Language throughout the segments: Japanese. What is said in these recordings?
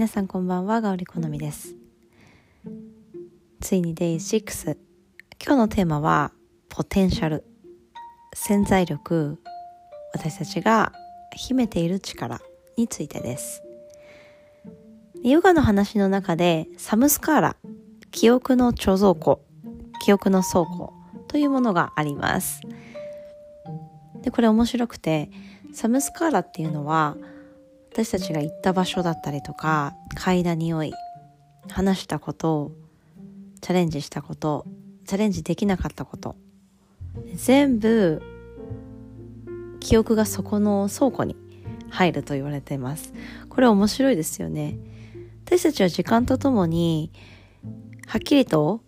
皆さんこんばんはガオリ好みです。ついに Day6 今日のテーマはポテンシャル。潜在力。私たちが秘めている力についてです。ヨガの話の中でサムスカーラ。記憶の貯蔵庫。記憶の倉庫。というものがあります。でこれ面白くてサムスカーラっていうのは私たちが行った場所だったりとか嗅いだ匂い話したことチャレンジしたことチャレンジできなかったこと全部記憶がそこの倉庫に入ると言われています。これ面白いですよね。私たちは時間とともにはっきりと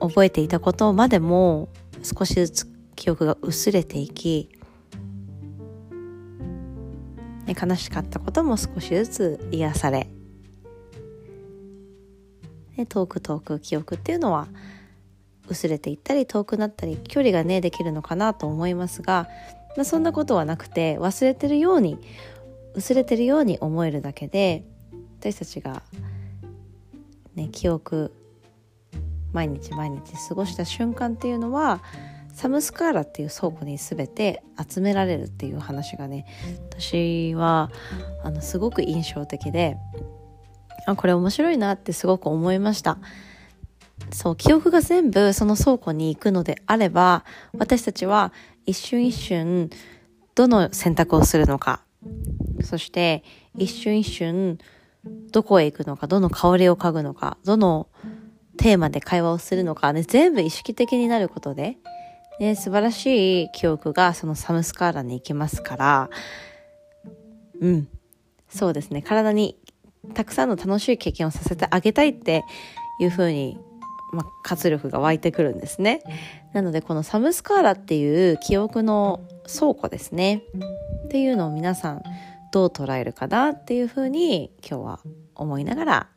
覚えていたことまでも少しずつ記憶が薄れていきね、悲しかったことも少しずつ癒され、ね、遠く遠く記憶っていうのは薄れていったり遠くなったり距離がねできるのかなと思いますが、まあ、そんなことはなくて忘れてるように薄れてるように思えるだけで私たちが、ね、記憶毎日毎日過ごした瞬間っていうのはサムスカーラっていう倉庫に全て集められるっていう話がね私はあのすごく印象的であこれ面白いなってすごく思いました。そう記憶が全部その倉庫に行くのであれば私たちは一瞬一瞬どの選択をするのかそして一瞬一瞬どこへ行くのかどの香りを嗅ぐのかどのテーマで会話をするのかね全部意識的になることでね、素晴らしい記憶がそのサムスカーラに行きますから、うん。そうですね。体にたくさんの楽しい経験をさせてあげたいっていうふうに、まあ、活力が湧いてくるんですね。なので、このサムスカーラっていう記憶の倉庫ですね。っていうのを皆さんどう捉えるかなっていうふうに今日は思いながら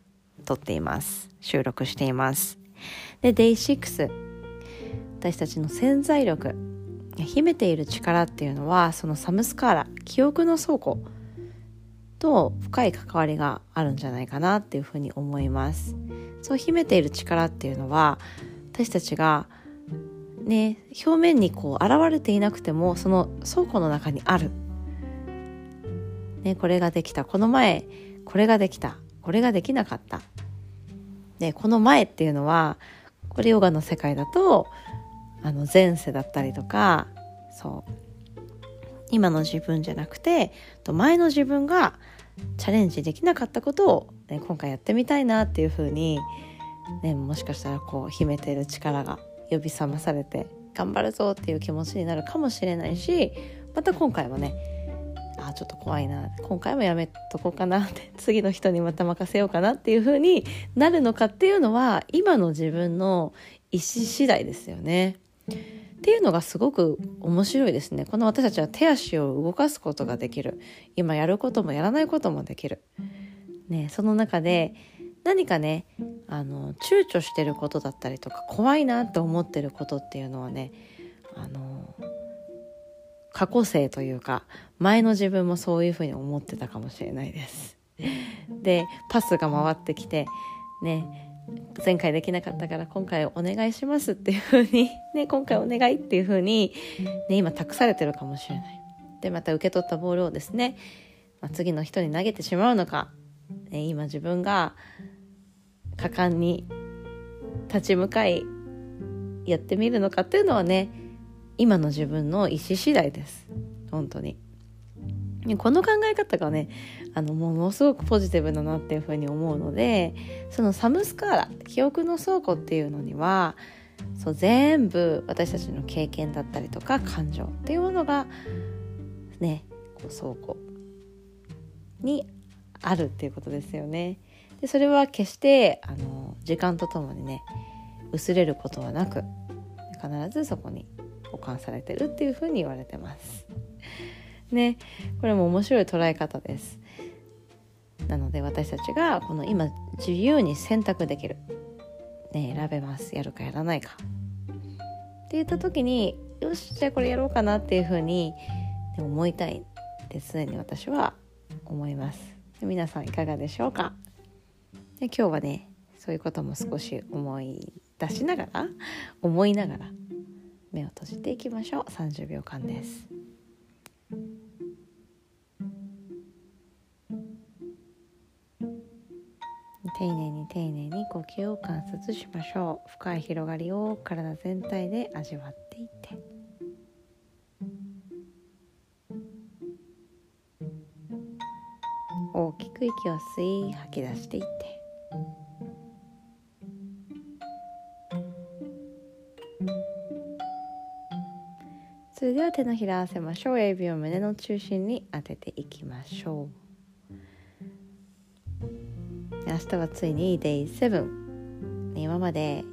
撮っています。収録しています。で、Day6。私たちの潜在力秘めている力っていうのはそのサムスカーラ記憶の倉庫と深い関わりがあるんじゃないかなっていうふうに思います。そう秘めている力っていうのは私たちがね表面にこう現れていなくてもその倉庫の中にある。ねこれができた。この前これができた。これができなかった。でこの前っていうのはこれヨガの世界だとあの前世だったりとかそう今の自分じゃなくて前の自分がチャレンジできなかったことを、ね、今回やってみたいなっていうふうに、ね、もしかしたらこう秘めてる力が呼び覚まされて頑張るぞっていう気持ちになるかもしれないしまた今回もねあちょっと怖いな今回もやめとこうかなって 次の人にまた任せようかなっていう風になるのかっていうのは今の自分の意思次第ですよね。っていうのがすごく面白いですね。この私たちは手足を動かすことができる。今やることもやらないこともできる。ね、その中で何かね、あの、躊躇してることだったりとか、怖いなって思ってることっていうのはね、あの、過去性というか、前の自分もそういうふうに思ってたかもしれないです。で、パスが回ってきて、ね、前回できなかったから今回お願いしますっていう風に ね、今回お願いっていう風に、ね、今託されてるかもしれない。で、また受け取ったボールをですね、まあ、次の人に投げてしまうのか、ね、今自分が果敢に立ち向かいやってみるのかっていうのはね、今の自分の意思次第です。本当に。この考え方がねあのものすごくポジティブだなっていうふうに思うのでそのサムスカーラ記憶の倉庫っていうのにはそう全部私たちの経験だったりとか感情っていうものがねこう倉庫にあるっていうことですよね。でそれは決してあの時間とともにね薄れることはなく必ずそこに保管されてるっていうふうに言われてます。ね。これも面白い捉え方です。なので私たちがこの今自由に選択できる、ね、選べます。やるかやらないか。って言った時によしじゃあこれやろうかなっていうふうに思いたいって常に私は思います。皆さんいかがでしょうか？で今日はねそういうことも少し思い出しながら思いながら目を閉じていきましょう。30秒間です。丁寧に丁寧に呼吸を観察しましょう。深い広がりを体全体で味わっていって。大きく息を吸い吐き出していって。それでは手のひら合わせましょう。指を胸の中心に当てていきましょう。明日はついに Day7 今まで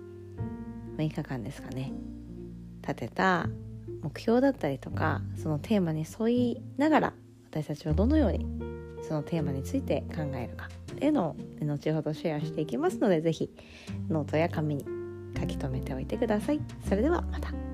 6日間ですかね立てた目標だったりとかそのテーマに沿いながら私たちはどのようにそのテーマについて考えるかっていうのを後ほどシェアしていきますので是非ノートや紙に書き留めておいてください。それではまた。